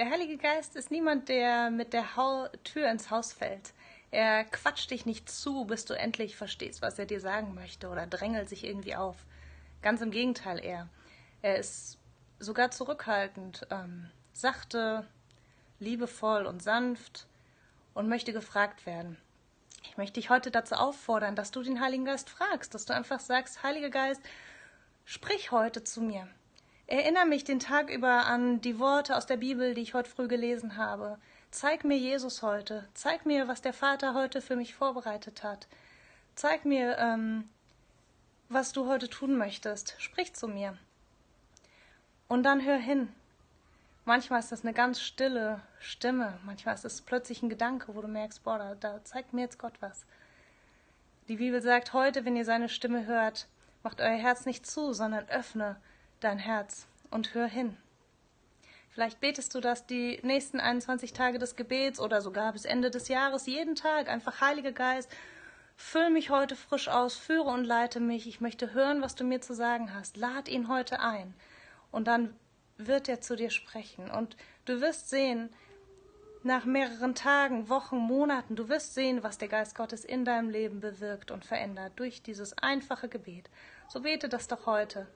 Der Heilige Geist ist niemand, der mit der Hau Tür ins Haus fällt. Er quatscht dich nicht zu, bis du endlich verstehst, was er dir sagen möchte, oder drängelt sich irgendwie auf. Ganz im Gegenteil eher. Er ist sogar zurückhaltend, ähm, sachte, liebevoll und sanft und möchte gefragt werden. Ich möchte dich heute dazu auffordern, dass du den Heiligen Geist fragst, dass du einfach sagst, Heiliger Geist, sprich heute zu mir. Erinnere mich den Tag über an die Worte aus der Bibel, die ich heute früh gelesen habe. Zeig mir Jesus heute. Zeig mir, was der Vater heute für mich vorbereitet hat. Zeig mir, ähm, was du heute tun möchtest. Sprich zu mir. Und dann hör hin. Manchmal ist das eine ganz stille Stimme. Manchmal ist es plötzlich ein Gedanke, wo du merkst, boah, da, da zeigt mir jetzt Gott was. Die Bibel sagt heute, wenn ihr seine Stimme hört, macht euer Herz nicht zu, sondern öffne dein Herz und hör hin. Vielleicht betest du das die nächsten 21 Tage des Gebets oder sogar bis Ende des Jahres, jeden Tag, einfach Heiliger Geist, füll mich heute frisch aus, führe und leite mich, ich möchte hören, was du mir zu sagen hast, lad ihn heute ein. Und dann wird er zu dir sprechen. Und du wirst sehen, nach mehreren Tagen, Wochen, Monaten, du wirst sehen, was der Geist Gottes in deinem Leben bewirkt und verändert durch dieses einfache Gebet. So bete das doch heute.